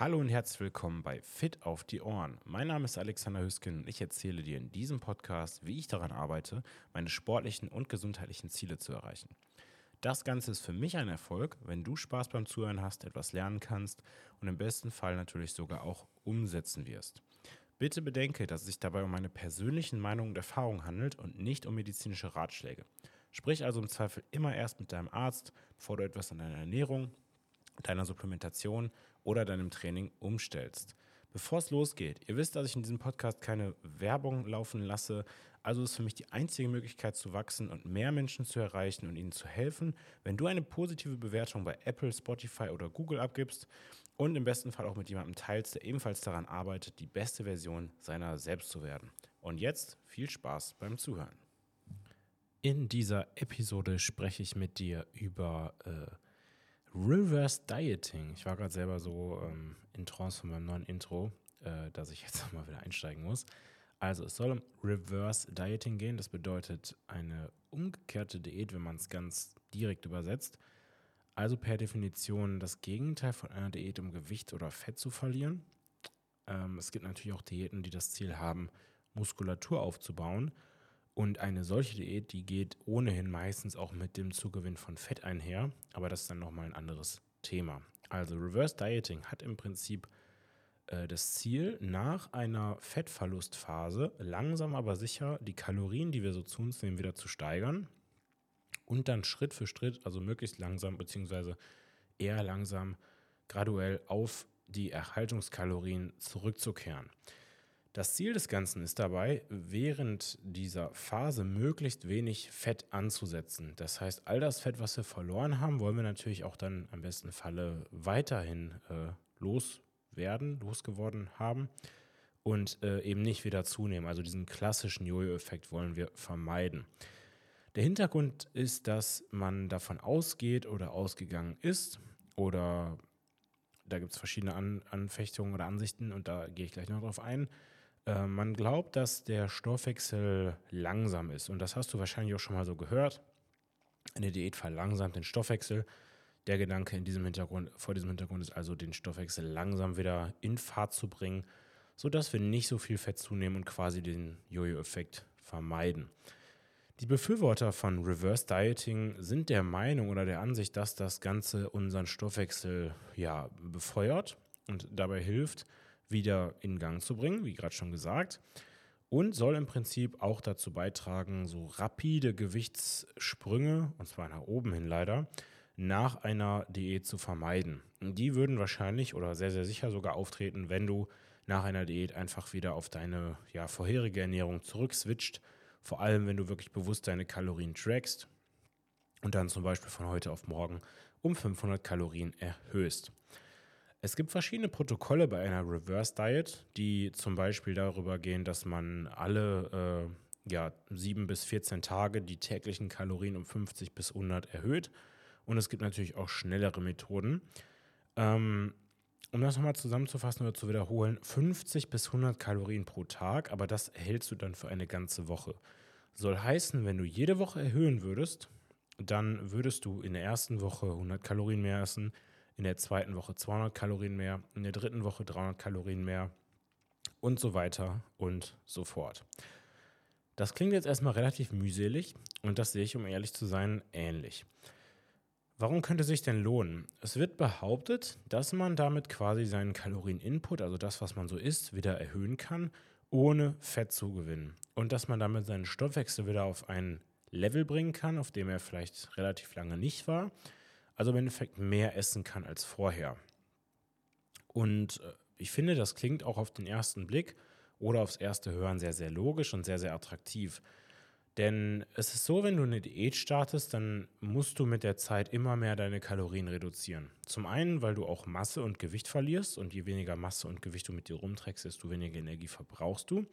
Hallo und herzlich willkommen bei Fit auf die Ohren. Mein Name ist Alexander Hüsken und ich erzähle dir in diesem Podcast, wie ich daran arbeite, meine sportlichen und gesundheitlichen Ziele zu erreichen. Das Ganze ist für mich ein Erfolg, wenn du Spaß beim Zuhören hast, etwas lernen kannst und im besten Fall natürlich sogar auch umsetzen wirst. Bitte bedenke, dass es sich dabei um meine persönlichen Meinungen und Erfahrungen handelt und nicht um medizinische Ratschläge. Sprich also im Zweifel immer erst mit deinem Arzt, bevor du etwas an deiner Ernährung, deiner Supplementation oder deinem Training umstellst. Bevor es losgeht, ihr wisst, dass ich in diesem Podcast keine Werbung laufen lasse, also ist für mich die einzige Möglichkeit zu wachsen und mehr Menschen zu erreichen und ihnen zu helfen, wenn du eine positive Bewertung bei Apple, Spotify oder Google abgibst und im besten Fall auch mit jemandem teilst, der ebenfalls daran arbeitet, die beste Version seiner selbst zu werden. Und jetzt viel Spaß beim Zuhören. In dieser Episode spreche ich mit dir über äh, Reverse Dieting. Ich war gerade selber so ähm, in Trance von meinem neuen Intro, äh, dass ich jetzt mal wieder einsteigen muss. Also es soll um Reverse Dieting gehen. Das bedeutet eine umgekehrte Diät, wenn man es ganz direkt übersetzt. Also per Definition das Gegenteil von einer Diät, um Gewicht oder Fett zu verlieren. Ähm, es gibt natürlich auch Diäten, die das Ziel haben, Muskulatur aufzubauen. Und eine solche Diät, die geht ohnehin meistens auch mit dem Zugewinn von Fett einher, aber das ist dann nochmal ein anderes Thema. Also Reverse Dieting hat im Prinzip äh, das Ziel, nach einer Fettverlustphase langsam aber sicher die Kalorien, die wir so zu uns nehmen, wieder zu steigern und dann Schritt für Schritt, also möglichst langsam beziehungsweise eher langsam, graduell auf die Erhaltungskalorien zurückzukehren. Das Ziel des Ganzen ist dabei, während dieser Phase möglichst wenig Fett anzusetzen. Das heißt, all das Fett, was wir verloren haben, wollen wir natürlich auch dann am besten Falle weiterhin äh, loswerden, losgeworden haben und äh, eben nicht wieder zunehmen. Also diesen klassischen Jojo-Effekt wollen wir vermeiden. Der Hintergrund ist, dass man davon ausgeht oder ausgegangen ist oder da gibt es verschiedene An Anfechtungen oder Ansichten und da gehe ich gleich noch drauf ein, äh, man glaubt, dass der Stoffwechsel langsam ist. Und das hast du wahrscheinlich auch schon mal so gehört. Eine Diät verlangsamt den Stoffwechsel. Der Gedanke in diesem Hintergrund, vor diesem Hintergrund ist also, den Stoffwechsel langsam wieder in Fahrt zu bringen, sodass wir nicht so viel Fett zunehmen und quasi den Jojo-Effekt vermeiden. Die Befürworter von Reverse Dieting sind der Meinung oder der Ansicht, dass das Ganze unseren Stoffwechsel ja befeuert und dabei hilft, wieder in Gang zu bringen, wie gerade schon gesagt. Und soll im Prinzip auch dazu beitragen, so rapide Gewichtssprünge, und zwar nach oben hin leider, nach einer Diät zu vermeiden. Die würden wahrscheinlich oder sehr, sehr sicher sogar auftreten, wenn du nach einer Diät einfach wieder auf deine ja, vorherige Ernährung zurückswitcht. Vor allem, wenn du wirklich bewusst deine Kalorien trackst und dann zum Beispiel von heute auf morgen um 500 Kalorien erhöhst. Es gibt verschiedene Protokolle bei einer Reverse Diet, die zum Beispiel darüber gehen, dass man alle äh, ja, 7 bis 14 Tage die täglichen Kalorien um 50 bis 100 erhöht. Und es gibt natürlich auch schnellere Methoden. Ähm, um das nochmal zusammenzufassen oder zu wiederholen, 50 bis 100 Kalorien pro Tag, aber das erhältst du dann für eine ganze Woche. Soll heißen, wenn du jede Woche erhöhen würdest, dann würdest du in der ersten Woche 100 Kalorien mehr essen, in der zweiten Woche 200 Kalorien mehr, in der dritten Woche 300 Kalorien mehr und so weiter und so fort. Das klingt jetzt erstmal relativ mühselig und das sehe ich, um ehrlich zu sein, ähnlich. Warum könnte sich denn lohnen? Es wird behauptet, dass man damit quasi seinen Kalorieninput, also das, was man so isst, wieder erhöhen kann, ohne Fett zu gewinnen. Und dass man damit seinen Stoffwechsel wieder auf ein Level bringen kann, auf dem er vielleicht relativ lange nicht war, also im Endeffekt mehr essen kann als vorher. Und äh, ich finde, das klingt auch auf den ersten Blick oder aufs erste Hören sehr, sehr logisch und sehr, sehr attraktiv. Denn es ist so, wenn du eine Diät startest, dann musst du mit der Zeit immer mehr deine Kalorien reduzieren. Zum einen, weil du auch Masse und Gewicht verlierst und je weniger Masse und Gewicht du mit dir rumträgst, desto weniger Energie verbrauchst du.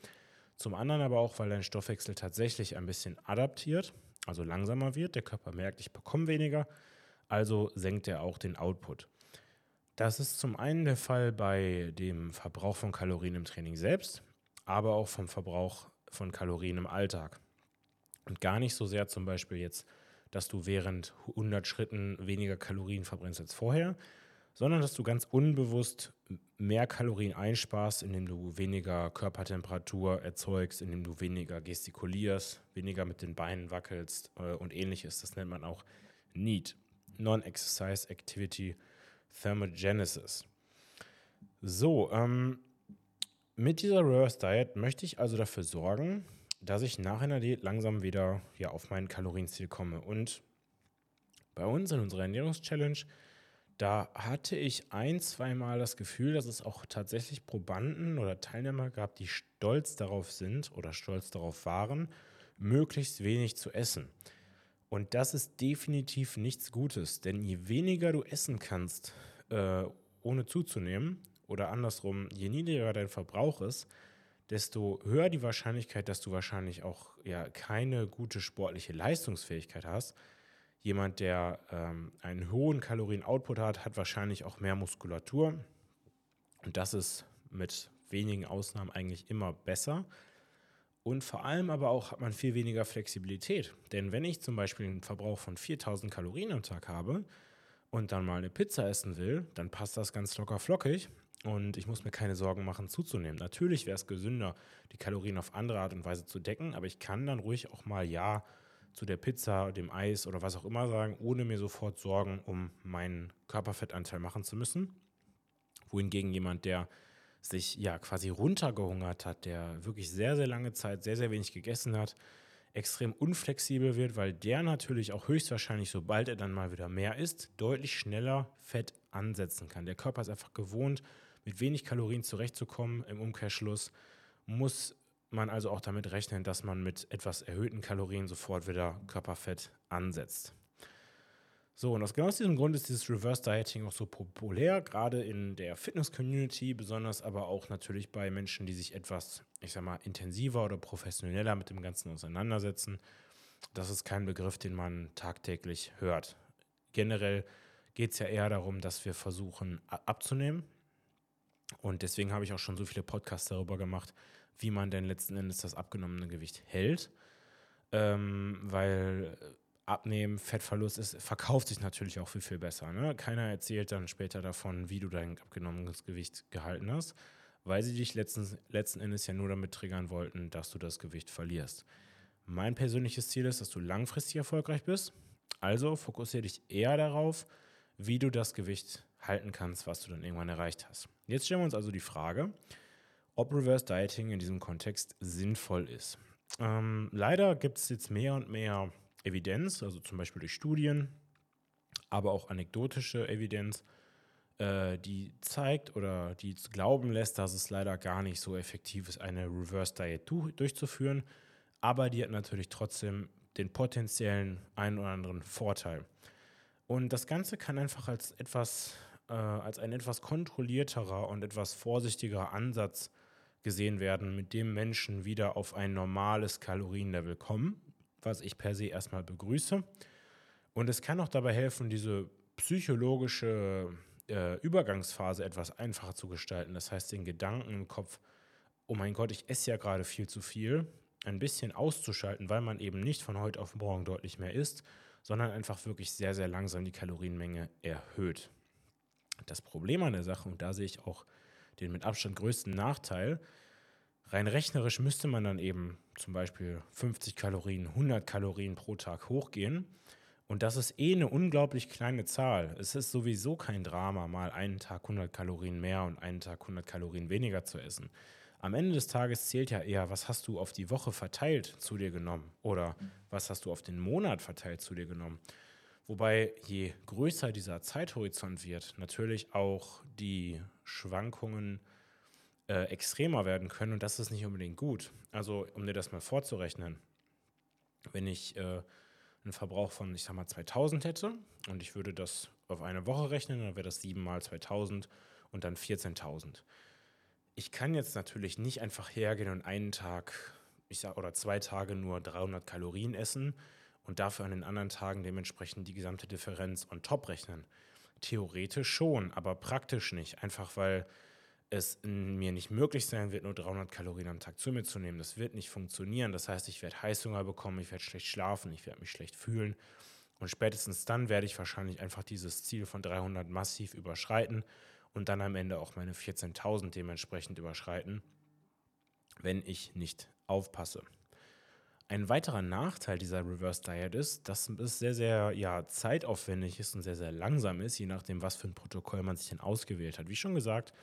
Zum anderen aber auch, weil dein Stoffwechsel tatsächlich ein bisschen adaptiert, also langsamer wird. Der Körper merkt, ich bekomme weniger also senkt er auch den Output. Das ist zum einen der Fall bei dem Verbrauch von Kalorien im Training selbst, aber auch vom Verbrauch von Kalorien im Alltag. Und gar nicht so sehr zum Beispiel jetzt, dass du während 100 Schritten weniger Kalorien verbrennst als vorher, sondern dass du ganz unbewusst mehr Kalorien einsparst, indem du weniger Körpertemperatur erzeugst, indem du weniger gestikulierst, weniger mit den Beinen wackelst äh, und ähnliches. Das nennt man auch NEAT, Non-Exercise Activity Thermogenesis. So, ähm, mit dieser Reverse Diet möchte ich also dafür sorgen, dass ich nach einer Diät langsam wieder ja, auf mein Kalorienziel komme. Und bei uns in unserer Ernährungschallenge da hatte ich ein, zweimal das Gefühl, dass es auch tatsächlich Probanden oder Teilnehmer gab, die stolz darauf sind oder stolz darauf waren, möglichst wenig zu essen. Und das ist definitiv nichts Gutes, denn je weniger du essen kannst, äh, ohne zuzunehmen, oder andersrum, je niedriger dein Verbrauch ist, desto höher die Wahrscheinlichkeit, dass du wahrscheinlich auch ja keine gute sportliche Leistungsfähigkeit hast Jemand, der ähm, einen hohen Kalorien-Output hat, hat wahrscheinlich auch mehr Muskulatur. Und das ist mit wenigen Ausnahmen eigentlich immer besser. Und vor allem aber auch hat man viel weniger Flexibilität. Denn wenn ich zum Beispiel einen Verbrauch von 4000 Kalorien am Tag habe und dann mal eine Pizza essen will, dann passt das ganz locker flockig und ich muss mir keine Sorgen machen zuzunehmen. Natürlich wäre es gesünder, die Kalorien auf andere Art und Weise zu decken, aber ich kann dann ruhig auch mal ja zu der Pizza, dem Eis oder was auch immer sagen, ohne mir sofort Sorgen um meinen Körperfettanteil machen zu müssen. Wohingegen jemand, der sich ja quasi runtergehungert hat, der wirklich sehr, sehr lange Zeit sehr, sehr wenig gegessen hat, extrem unflexibel wird, weil der natürlich auch höchstwahrscheinlich, sobald er dann mal wieder mehr isst, deutlich schneller Fett ansetzen kann. Der Körper ist einfach gewohnt, mit wenig Kalorien zurechtzukommen. Im Umkehrschluss muss man also auch damit rechnen, dass man mit etwas erhöhten Kalorien sofort wieder Körperfett ansetzt. So, und aus genau diesem Grund ist dieses Reverse Dieting auch so populär, gerade in der Fitness-Community, besonders aber auch natürlich bei Menschen, die sich etwas, ich sag mal, intensiver oder professioneller mit dem Ganzen auseinandersetzen. Das ist kein Begriff, den man tagtäglich hört. Generell geht es ja eher darum, dass wir versuchen abzunehmen. Und deswegen habe ich auch schon so viele Podcasts darüber gemacht, wie man denn letzten Endes das abgenommene Gewicht hält. Ähm, weil Abnehmen, Fettverlust ist, verkauft sich natürlich auch viel, viel besser. Ne? Keiner erzählt dann später davon, wie du dein abgenommenes Gewicht gehalten hast, weil sie dich letzten, letzten Endes ja nur damit triggern wollten, dass du das Gewicht verlierst. Mein persönliches Ziel ist, dass du langfristig erfolgreich bist. Also fokussiere dich eher darauf, wie du das Gewicht halten kannst, was du dann irgendwann erreicht hast. Jetzt stellen wir uns also die Frage, ob Reverse Dieting in diesem Kontext sinnvoll ist. Ähm, leider gibt es jetzt mehr und mehr Evidenz, also zum Beispiel durch Studien, aber auch anekdotische Evidenz, äh, die zeigt oder die glauben lässt, dass es leider gar nicht so effektiv ist, eine Reverse Diet du durchzuführen. Aber die hat natürlich trotzdem den potenziellen einen oder anderen Vorteil. Und das Ganze kann einfach als etwas, äh, als ein etwas kontrollierterer und etwas vorsichtigerer Ansatz gesehen werden, mit dem Menschen wieder auf ein normales Kalorienlevel kommen, was ich per se erstmal begrüße. Und es kann auch dabei helfen, diese psychologische äh, Übergangsphase etwas einfacher zu gestalten. Das heißt, den Gedanken im Kopf, oh mein Gott, ich esse ja gerade viel zu viel, ein bisschen auszuschalten, weil man eben nicht von heute auf morgen deutlich mehr isst, sondern einfach wirklich sehr, sehr langsam die Kalorienmenge erhöht. Das Problem an der Sache, und da sehe ich auch den mit Abstand größten Nachteil. Rein rechnerisch müsste man dann eben zum Beispiel 50 Kalorien, 100 Kalorien pro Tag hochgehen. Und das ist eh eine unglaublich kleine Zahl. Es ist sowieso kein Drama, mal einen Tag 100 Kalorien mehr und einen Tag 100 Kalorien weniger zu essen. Am Ende des Tages zählt ja eher, was hast du auf die Woche verteilt zu dir genommen oder was hast du auf den Monat verteilt zu dir genommen. Wobei je größer dieser Zeithorizont wird, natürlich auch die Schwankungen äh, extremer werden können und das ist nicht unbedingt gut. Also um dir das mal vorzurechnen, wenn ich äh, einen Verbrauch von, ich sag mal, 2000 hätte und ich würde das auf eine Woche rechnen, dann wäre das 7 mal 2000 und dann 14.000. Ich kann jetzt natürlich nicht einfach hergehen und einen Tag ich sag, oder zwei Tage nur 300 Kalorien essen und dafür an den anderen Tagen dementsprechend die gesamte Differenz on top rechnen. Theoretisch schon, aber praktisch nicht. Einfach weil es mir nicht möglich sein wird, nur 300 Kalorien am Tag zu mir zu nehmen. Das wird nicht funktionieren. Das heißt, ich werde Heißhunger bekommen, ich werde schlecht schlafen, ich werde mich schlecht fühlen. Und spätestens dann werde ich wahrscheinlich einfach dieses Ziel von 300 massiv überschreiten und dann am Ende auch meine 14.000 dementsprechend überschreiten, wenn ich nicht aufpasse. Ein weiterer Nachteil dieser Reverse Diet ist, dass es sehr, sehr ja, zeitaufwendig ist und sehr, sehr langsam ist, je nachdem, was für ein Protokoll man sich denn ausgewählt hat. Wie schon gesagt,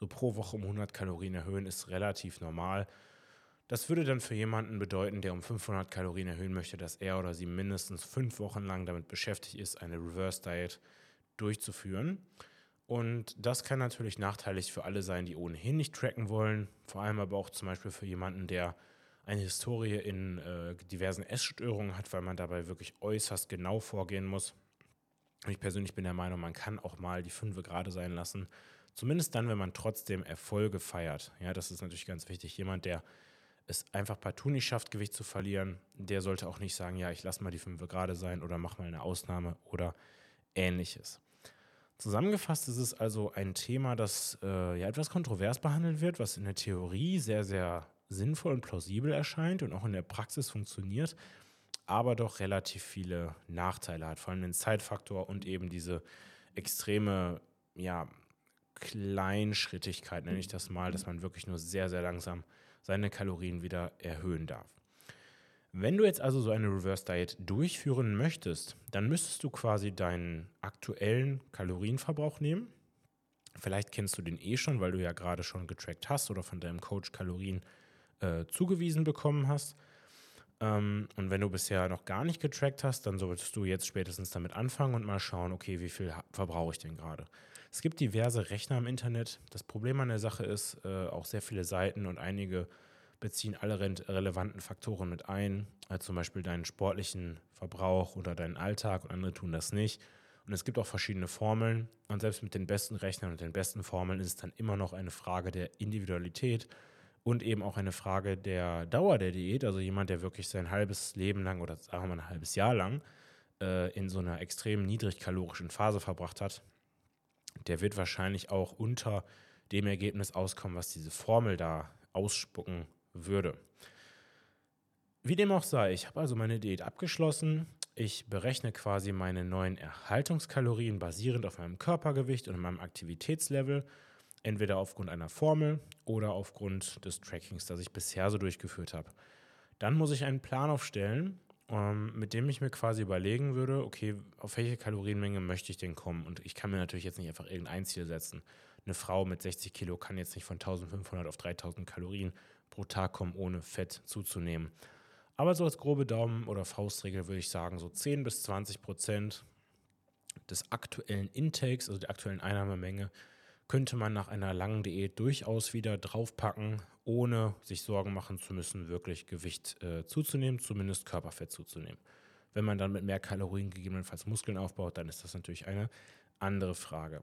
so pro Woche um 100 Kalorien erhöhen ist relativ normal. Das würde dann für jemanden bedeuten, der um 500 Kalorien erhöhen möchte, dass er oder sie mindestens fünf Wochen lang damit beschäftigt ist, eine Reverse Diet durchzuführen. Und das kann natürlich nachteilig für alle sein, die ohnehin nicht tracken wollen, vor allem aber auch zum Beispiel für jemanden, der eine Historie in äh, diversen Essstörungen hat, weil man dabei wirklich äußerst genau vorgehen muss. Ich persönlich bin der Meinung, man kann auch mal die Fünfe gerade sein lassen. Zumindest dann, wenn man trotzdem Erfolge feiert. Ja, das ist natürlich ganz wichtig. Jemand, der es einfach partout nicht schafft, Gewicht zu verlieren, der sollte auch nicht sagen, ja, ich lasse mal die Fünfe gerade sein oder mach mal eine Ausnahme oder ähnliches. Zusammengefasst ist es also ein Thema, das äh, ja etwas kontrovers behandelt wird, was in der Theorie sehr, sehr sinnvoll und plausibel erscheint und auch in der Praxis funktioniert, aber doch relativ viele Nachteile hat, vor allem den Zeitfaktor und eben diese extreme, ja, Kleinschrittigkeit, nenne ich das mal, dass man wirklich nur sehr, sehr langsam seine Kalorien wieder erhöhen darf. Wenn du jetzt also so eine Reverse Diet durchführen möchtest, dann müsstest du quasi deinen aktuellen Kalorienverbrauch nehmen. Vielleicht kennst du den eh schon, weil du ja gerade schon getrackt hast oder von deinem Coach Kalorien äh, zugewiesen bekommen hast. Ähm, und wenn du bisher noch gar nicht getrackt hast, dann solltest du jetzt spätestens damit anfangen und mal schauen, okay, wie viel verbrauche ich denn gerade? Es gibt diverse Rechner im Internet. Das Problem an der Sache ist, äh, auch sehr viele Seiten und einige beziehen alle relevanten Faktoren mit ein, also zum Beispiel deinen sportlichen Verbrauch oder deinen Alltag und andere tun das nicht. Und es gibt auch verschiedene Formeln und selbst mit den besten Rechnern und den besten Formeln ist es dann immer noch eine Frage der Individualität und eben auch eine Frage der Dauer der Diät. Also jemand, der wirklich sein halbes Leben lang oder sagen wir mal ein halbes Jahr lang äh, in so einer extrem niedrigkalorischen Phase verbracht hat, der wird wahrscheinlich auch unter dem Ergebnis auskommen, was diese Formel da ausspucken würde. Wie dem auch sei, ich habe also meine Diät abgeschlossen. Ich berechne quasi meine neuen Erhaltungskalorien basierend auf meinem Körpergewicht und meinem Aktivitätslevel Entweder aufgrund einer Formel oder aufgrund des Trackings, das ich bisher so durchgeführt habe. Dann muss ich einen Plan aufstellen, mit dem ich mir quasi überlegen würde, okay, auf welche Kalorienmenge möchte ich denn kommen? Und ich kann mir natürlich jetzt nicht einfach irgendein Ziel setzen. Eine Frau mit 60 Kilo kann jetzt nicht von 1500 auf 3000 Kalorien pro Tag kommen, ohne Fett zuzunehmen. Aber so als grobe Daumen- oder Faustregel würde ich sagen, so 10 bis 20 Prozent des aktuellen Intakes, also der aktuellen Einnahmemenge, könnte man nach einer langen Diät durchaus wieder draufpacken, ohne sich Sorgen machen zu müssen, wirklich Gewicht äh, zuzunehmen, zumindest Körperfett zuzunehmen. Wenn man dann mit mehr Kalorien gegebenenfalls Muskeln aufbaut, dann ist das natürlich eine andere Frage.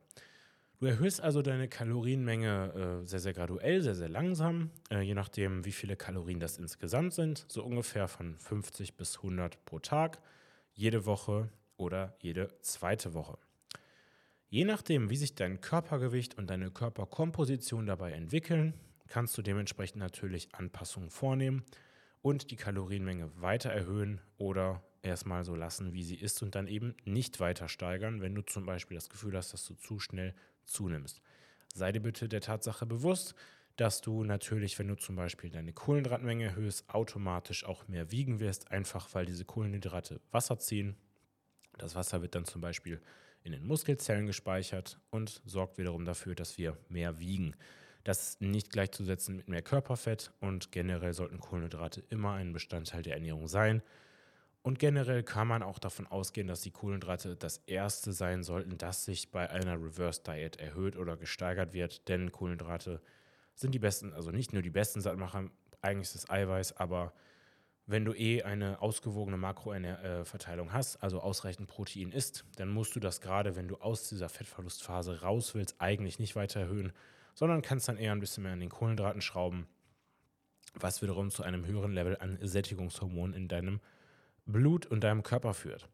Du erhöhst also deine Kalorienmenge äh, sehr, sehr graduell, sehr, sehr langsam, äh, je nachdem, wie viele Kalorien das insgesamt sind, so ungefähr von 50 bis 100 pro Tag, jede Woche oder jede zweite Woche. Je nachdem, wie sich dein Körpergewicht und deine Körperkomposition dabei entwickeln, kannst du dementsprechend natürlich Anpassungen vornehmen und die Kalorienmenge weiter erhöhen oder erstmal so lassen, wie sie ist und dann eben nicht weiter steigern, wenn du zum Beispiel das Gefühl hast, dass du zu schnell zunimmst. Sei dir bitte der Tatsache bewusst, dass du natürlich, wenn du zum Beispiel deine Kohlenhydratmenge erhöhst, automatisch auch mehr wiegen wirst, einfach weil diese Kohlenhydrate Wasser ziehen. Das Wasser wird dann zum Beispiel in den Muskelzellen gespeichert und sorgt wiederum dafür, dass wir mehr wiegen. Das ist nicht gleichzusetzen mit mehr Körperfett und generell sollten Kohlenhydrate immer ein Bestandteil der Ernährung sein. Und generell kann man auch davon ausgehen, dass die Kohlenhydrate das erste sein sollten, das sich bei einer Reverse Diet erhöht oder gesteigert wird, denn Kohlenhydrate sind die besten, also nicht nur die besten Sattmacher, eigentlich ist es Eiweiß, aber wenn du eh eine ausgewogene Makroverteilung hast, also ausreichend Protein isst, dann musst du das gerade, wenn du aus dieser Fettverlustphase raus willst, eigentlich nicht weiter erhöhen, sondern kannst dann eher ein bisschen mehr an den Kohlenhydraten schrauben, was wiederum zu einem höheren Level an Sättigungshormonen in deinem Blut und deinem Körper führt.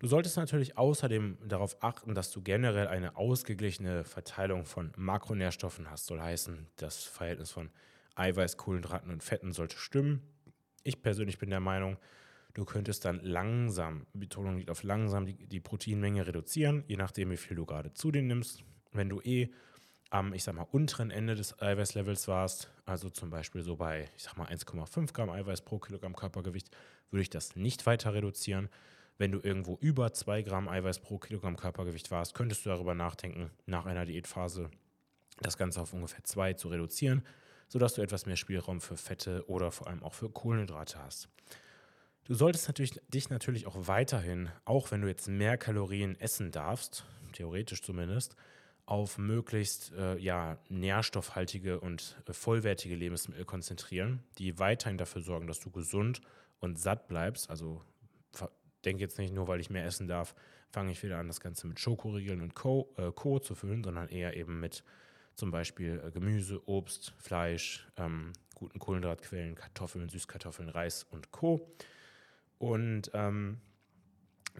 Du solltest natürlich außerdem darauf achten, dass du generell eine ausgeglichene Verteilung von Makronährstoffen hast. Soll heißen, das Verhältnis von Eiweiß, Kohlenhydraten und Fetten sollte stimmen ich persönlich bin der Meinung, Du könntest dann langsam, Betonung liegt auf langsam, die, die Proteinmenge reduzieren, je nachdem, wie viel du gerade zu dir nimmst. Wenn du eh am, ich sag mal, unteren Ende des Eiweißlevels warst, also zum Beispiel so bei, ich sag mal, 1,5 Gramm Eiweiß pro Kilogramm Körpergewicht, würde ich das nicht weiter reduzieren. Wenn du irgendwo über 2 Gramm Eiweiß pro Kilogramm Körpergewicht warst, könntest du darüber nachdenken, nach einer Diätphase das Ganze auf ungefähr 2 zu reduzieren, sodass du etwas mehr Spielraum für Fette oder vor allem auch für Kohlenhydrate hast. Du solltest natürlich, dich natürlich auch weiterhin, auch wenn du jetzt mehr Kalorien essen darfst, theoretisch zumindest, auf möglichst äh, ja, nährstoffhaltige und äh, vollwertige Lebensmittel konzentrieren, die weiterhin dafür sorgen, dass du gesund und satt bleibst. Also denke jetzt nicht nur, weil ich mehr essen darf, fange ich wieder an, das Ganze mit Schokoriegeln und Co. Äh, Co. zu füllen, sondern eher eben mit zum Beispiel äh, Gemüse, Obst, Fleisch, ähm, guten Kohlenhydratquellen, Kartoffeln, Süßkartoffeln, Reis und Co. Und ähm,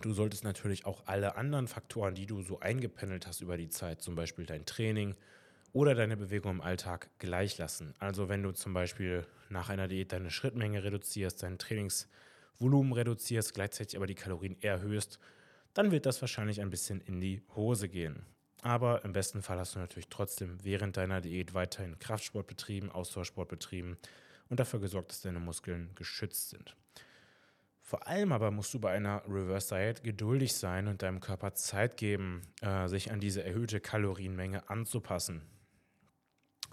du solltest natürlich auch alle anderen Faktoren, die du so eingependelt hast über die Zeit, zum Beispiel dein Training oder deine Bewegung im Alltag, gleich lassen. Also wenn du zum Beispiel nach einer Diät deine Schrittmenge reduzierst, dein Trainingsvolumen reduzierst, gleichzeitig aber die Kalorien erhöhst, dann wird das wahrscheinlich ein bisschen in die Hose gehen. Aber im besten Fall hast du natürlich trotzdem während deiner Diät weiterhin Kraftsport betrieben, Ausdauersport betrieben und dafür gesorgt, dass deine Muskeln geschützt sind. Vor allem aber musst du bei einer Reverse Diet geduldig sein und deinem Körper Zeit geben, äh, sich an diese erhöhte Kalorienmenge anzupassen.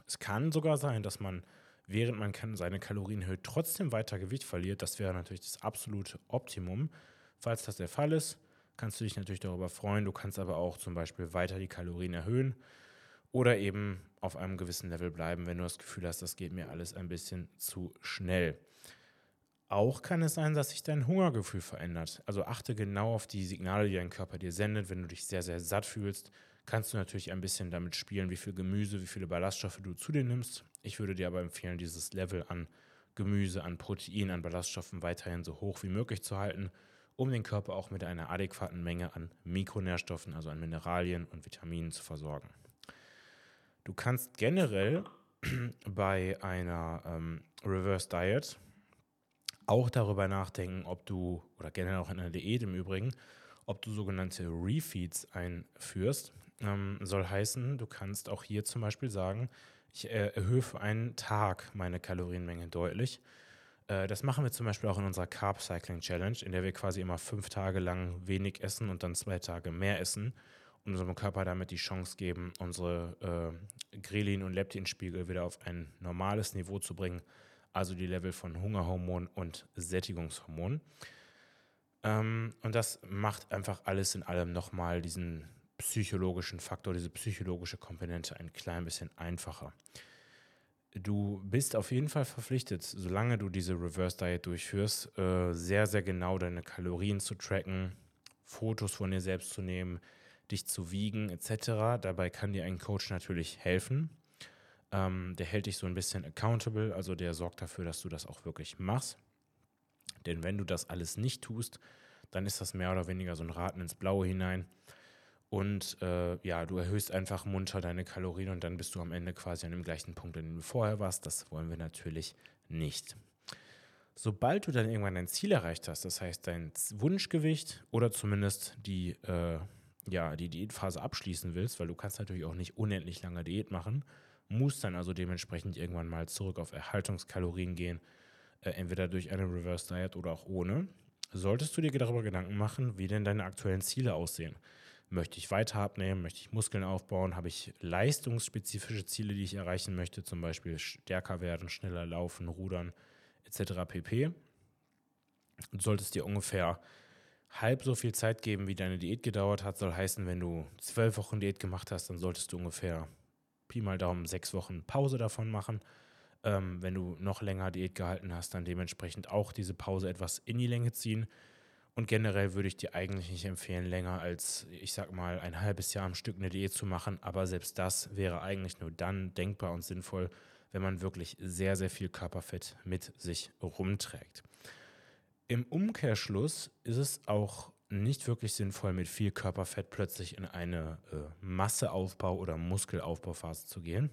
Es kann sogar sein, dass man, während man seine Kalorien erhöht, trotzdem weiter Gewicht verliert. Das wäre natürlich das absolute Optimum. Falls das der Fall ist, kannst du dich natürlich darüber freuen. Du kannst aber auch zum Beispiel weiter die Kalorien erhöhen oder eben auf einem gewissen Level bleiben, wenn du das Gefühl hast, das geht mir alles ein bisschen zu schnell. Auch kann es sein, dass sich dein Hungergefühl verändert. Also achte genau auf die Signale, die dein Körper dir sendet. Wenn du dich sehr, sehr satt fühlst, kannst du natürlich ein bisschen damit spielen, wie viel Gemüse, wie viele Ballaststoffe du zu dir nimmst. Ich würde dir aber empfehlen, dieses Level an Gemüse, an Protein, an Ballaststoffen weiterhin so hoch wie möglich zu halten, um den Körper auch mit einer adäquaten Menge an Mikronährstoffen, also an Mineralien und Vitaminen zu versorgen. Du kannst generell bei einer ähm, Reverse Diet auch darüber nachdenken, ob du, oder generell auch in einer Diät im Übrigen, ob du sogenannte Refeeds einführst. Ähm, soll heißen, du kannst auch hier zum Beispiel sagen, ich äh, erhöhe für einen Tag meine Kalorienmenge deutlich. Äh, das machen wir zum Beispiel auch in unserer Carb Cycling Challenge, in der wir quasi immer fünf Tage lang wenig essen und dann zwei Tage mehr essen und unserem Körper damit die Chance geben, unsere äh, Grelin- und Leptinspiegel wieder auf ein normales Niveau zu bringen also die Level von Hungerhormon und Sättigungshormon. Ähm, und das macht einfach alles in allem nochmal diesen psychologischen Faktor, diese psychologische Komponente ein klein bisschen einfacher. Du bist auf jeden Fall verpflichtet, solange du diese Reverse Diet durchführst, äh, sehr, sehr genau deine Kalorien zu tracken, Fotos von dir selbst zu nehmen, dich zu wiegen etc. Dabei kann dir ein Coach natürlich helfen. Ähm, der hält dich so ein bisschen accountable, also der sorgt dafür, dass du das auch wirklich machst. Denn wenn du das alles nicht tust, dann ist das mehr oder weniger so ein Raten ins Blaue hinein. Und äh, ja, du erhöhst einfach munter deine Kalorien und dann bist du am Ende quasi an dem gleichen Punkt, an dem du vorher warst. Das wollen wir natürlich nicht. Sobald du dann irgendwann dein Ziel erreicht hast, das heißt dein Wunschgewicht oder zumindest die, äh, ja, die Diätphase abschließen willst, weil du kannst natürlich auch nicht unendlich lange Diät machen, muss dann also dementsprechend irgendwann mal zurück auf Erhaltungskalorien gehen, äh, entweder durch eine Reverse Diet oder auch ohne. Solltest du dir darüber Gedanken machen, wie denn deine aktuellen Ziele aussehen. Möchte ich weiter abnehmen? Möchte ich Muskeln aufbauen? Habe ich leistungsspezifische Ziele, die ich erreichen möchte? Zum Beispiel stärker werden, schneller laufen, rudern etc. pp. Du solltest dir ungefähr halb so viel Zeit geben, wie deine Diät gedauert hat. Soll heißen, wenn du zwölf Wochen Diät gemacht hast, dann solltest du ungefähr Pi mal Daumen sechs Wochen Pause davon machen. Ähm, wenn du noch länger Diät gehalten hast, dann dementsprechend auch diese Pause etwas in die Länge ziehen. Und generell würde ich dir eigentlich nicht empfehlen, länger als, ich sag mal, ein halbes Jahr am Stück eine Diät zu machen. Aber selbst das wäre eigentlich nur dann denkbar und sinnvoll, wenn man wirklich sehr, sehr viel Körperfett mit sich rumträgt. Im Umkehrschluss ist es auch nicht wirklich sinnvoll, mit viel Körperfett plötzlich in eine äh, Masseaufbau- oder Muskelaufbauphase zu gehen.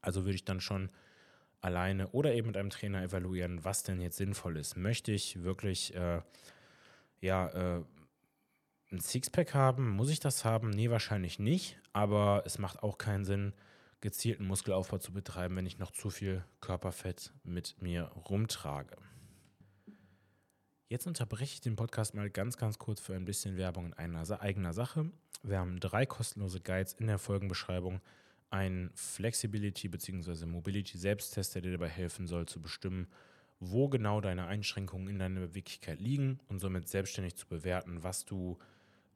Also würde ich dann schon alleine oder eben mit einem Trainer evaluieren, was denn jetzt sinnvoll ist. Möchte ich wirklich äh, ja, äh, ein Sixpack haben? Muss ich das haben? Nee, wahrscheinlich nicht. Aber es macht auch keinen Sinn, gezielten Muskelaufbau zu betreiben, wenn ich noch zu viel Körperfett mit mir rumtrage. Jetzt unterbreche ich den Podcast mal ganz, ganz kurz für ein bisschen Werbung in einer eigener Sache. Wir haben drei kostenlose Guides in der Folgenbeschreibung. Ein Flexibility- bzw. Mobility-Selbsttest, der dir dabei helfen soll, zu bestimmen, wo genau deine Einschränkungen in deiner Beweglichkeit liegen und somit selbstständig zu bewerten, was du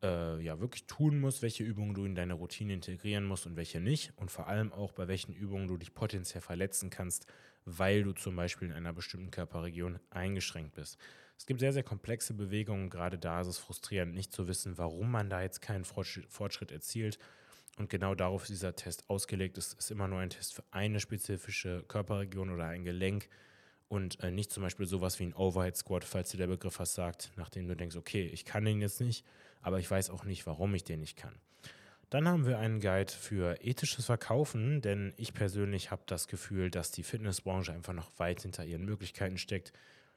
äh, ja wirklich tun musst, welche Übungen du in deine Routine integrieren musst und welche nicht und vor allem auch bei welchen Übungen du dich potenziell verletzen kannst, weil du zum Beispiel in einer bestimmten Körperregion eingeschränkt bist. Es gibt sehr, sehr komplexe Bewegungen, gerade da ist es frustrierend, nicht zu wissen, warum man da jetzt keinen Fortschritt erzielt. Und genau darauf ist dieser Test ausgelegt. Es ist immer nur ein Test für eine spezifische Körperregion oder ein Gelenk und äh, nicht zum Beispiel sowas wie ein Overhead Squat, falls dir der Begriff was sagt, nachdem du denkst, okay, ich kann den jetzt nicht, aber ich weiß auch nicht, warum ich den nicht kann. Dann haben wir einen Guide für ethisches Verkaufen, denn ich persönlich habe das Gefühl, dass die Fitnessbranche einfach noch weit hinter ihren Möglichkeiten steckt.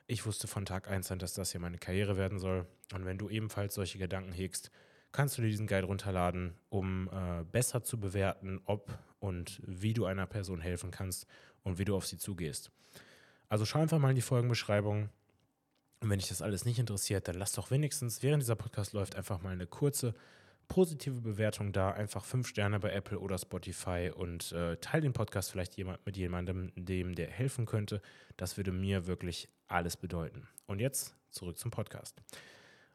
Ich wusste von Tag 1 an, dass das hier meine Karriere werden soll. Und wenn du ebenfalls solche Gedanken hegst, kannst du dir diesen Guide runterladen, um äh, besser zu bewerten, ob und wie du einer Person helfen kannst und wie du auf sie zugehst. Also schau einfach mal in die Folgenbeschreibung. Und wenn dich das alles nicht interessiert, dann lass doch wenigstens, während dieser Podcast läuft, einfach mal eine kurze positive Bewertung da. Einfach fünf Sterne bei Apple oder Spotify und äh, teile den Podcast vielleicht jemand, mit jemandem, dem der helfen könnte. Das würde mir wirklich alles bedeuten. Und jetzt zurück zum Podcast.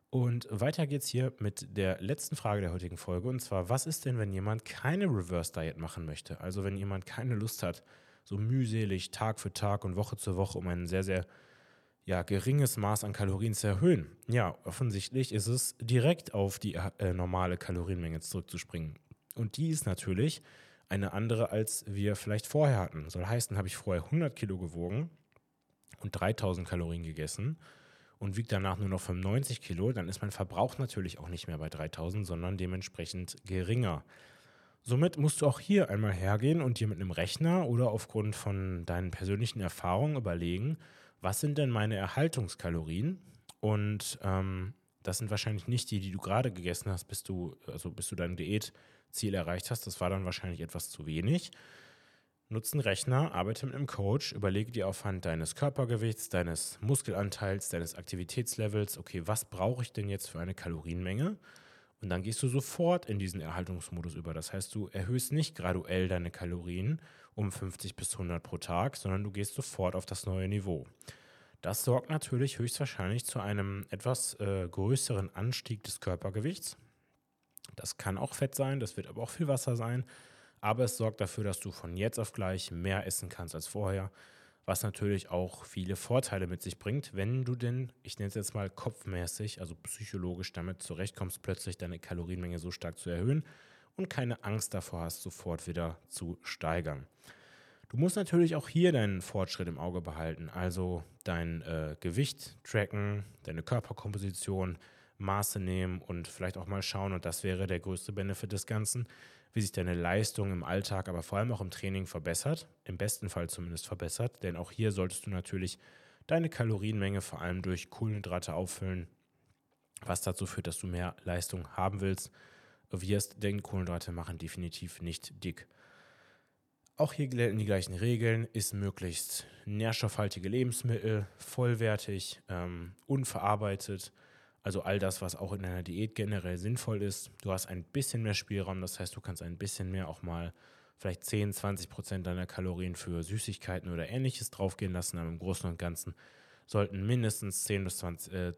Und weiter geht's hier mit der letzten Frage der heutigen Folge. Und zwar, was ist denn, wenn jemand keine Reverse Diet machen möchte? Also wenn jemand keine Lust hat, so mühselig Tag für Tag und Woche zu Woche um ein sehr, sehr ja, geringes Maß an Kalorien zu erhöhen. Ja, offensichtlich ist es direkt auf die äh, normale Kalorienmenge zurückzuspringen. Und die ist natürlich eine andere, als wir vielleicht vorher hatten. Soll heißen, habe ich vorher 100 Kilo gewogen und 3000 Kalorien gegessen und wiegt danach nur noch 95 Kilo, dann ist mein Verbrauch natürlich auch nicht mehr bei 3000, sondern dementsprechend geringer. Somit musst du auch hier einmal hergehen und dir mit einem Rechner oder aufgrund von deinen persönlichen Erfahrungen überlegen, was sind denn meine Erhaltungskalorien? Und ähm, das sind wahrscheinlich nicht die, die du gerade gegessen hast, bis du, also bis du dein Diätziel erreicht hast. Das war dann wahrscheinlich etwas zu wenig. Nutze einen Rechner, arbeite mit einem Coach, überlege dir aufhand deines Körpergewichts, deines Muskelanteils, deines Aktivitätslevels, okay, was brauche ich denn jetzt für eine Kalorienmenge? Und dann gehst du sofort in diesen Erhaltungsmodus über. Das heißt, du erhöhst nicht graduell deine Kalorien um 50 bis 100 pro Tag, sondern du gehst sofort auf das neue Niveau. Das sorgt natürlich höchstwahrscheinlich zu einem etwas äh, größeren Anstieg des Körpergewichts. Das kann auch Fett sein, das wird aber auch viel Wasser sein. Aber es sorgt dafür, dass du von jetzt auf gleich mehr essen kannst als vorher was natürlich auch viele Vorteile mit sich bringt, wenn du denn, ich nenne es jetzt mal kopfmäßig, also psychologisch damit zurechtkommst, plötzlich deine Kalorienmenge so stark zu erhöhen und keine Angst davor hast, sofort wieder zu steigern. Du musst natürlich auch hier deinen Fortschritt im Auge behalten, also dein äh, Gewicht tracken, deine Körperkomposition, Maße nehmen und vielleicht auch mal schauen, und das wäre der größte Benefit des Ganzen, wie sich deine Leistung im Alltag, aber vor allem auch im Training verbessert, im besten Fall zumindest verbessert, denn auch hier solltest du natürlich deine Kalorienmenge vor allem durch Kohlenhydrate auffüllen, was dazu führt, dass du mehr Leistung haben willst, wirst, denn Kohlenhydrate machen definitiv nicht dick. Auch hier gelten die gleichen Regeln, ist möglichst nährstoffhaltige Lebensmittel, vollwertig, ähm, unverarbeitet, also all das, was auch in einer Diät generell sinnvoll ist. Du hast ein bisschen mehr Spielraum, das heißt, du kannst ein bisschen mehr auch mal vielleicht 10, 20 Prozent deiner Kalorien für Süßigkeiten oder ähnliches draufgehen lassen, aber im Großen und Ganzen sollten mindestens 10 bis 20, äh,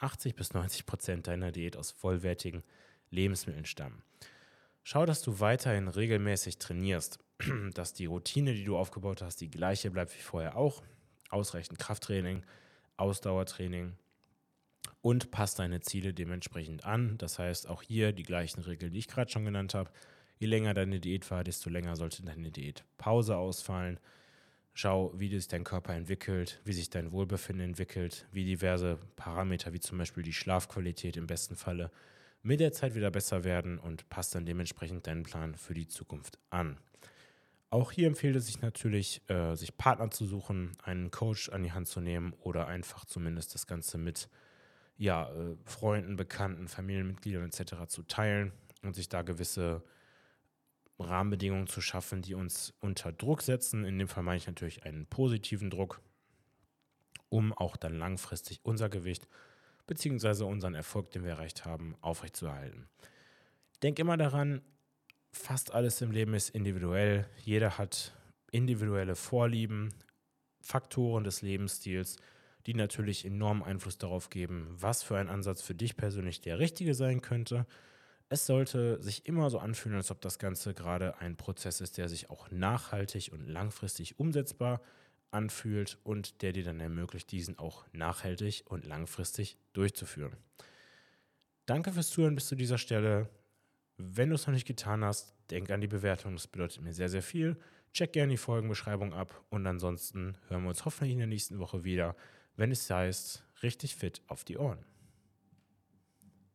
80 bis 90 Prozent deiner Diät aus vollwertigen Lebensmitteln stammen. Schau, dass du weiterhin regelmäßig trainierst, dass die Routine, die du aufgebaut hast, die gleiche bleibt wie vorher auch. Ausreichend Krafttraining, Ausdauertraining, und passt deine Ziele dementsprechend an. Das heißt, auch hier die gleichen Regeln, die ich gerade schon genannt habe. Je länger deine Diät war, desto länger sollte deine Diätpause ausfallen. Schau, wie sich dein Körper entwickelt, wie sich dein Wohlbefinden entwickelt, wie diverse Parameter, wie zum Beispiel die Schlafqualität im besten Falle, mit der Zeit wieder besser werden und passt dann dementsprechend deinen Plan für die Zukunft an. Auch hier empfiehlt es sich natürlich, äh, sich Partner zu suchen, einen Coach an die Hand zu nehmen oder einfach zumindest das Ganze mit ja, äh, Freunden, Bekannten, Familienmitgliedern etc. zu teilen und sich da gewisse Rahmenbedingungen zu schaffen, die uns unter Druck setzen. In dem Fall meine ich natürlich einen positiven Druck, um auch dann langfristig unser Gewicht bzw. unseren Erfolg, den wir erreicht haben, aufrechtzuerhalten. Denk immer daran, fast alles im Leben ist individuell. Jeder hat individuelle Vorlieben, Faktoren des Lebensstils, die natürlich enormen Einfluss darauf geben, was für ein Ansatz für dich persönlich der richtige sein könnte. Es sollte sich immer so anfühlen, als ob das Ganze gerade ein Prozess ist, der sich auch nachhaltig und langfristig umsetzbar anfühlt und der dir dann ermöglicht, diesen auch nachhaltig und langfristig durchzuführen. Danke fürs Zuhören bis zu dieser Stelle. Wenn du es noch nicht getan hast, denk an die Bewertung. Das bedeutet mir sehr, sehr viel. Check gerne die Folgenbeschreibung ab und ansonsten hören wir uns hoffentlich in der nächsten Woche wieder, wenn es heißt, richtig fit auf die Ohren.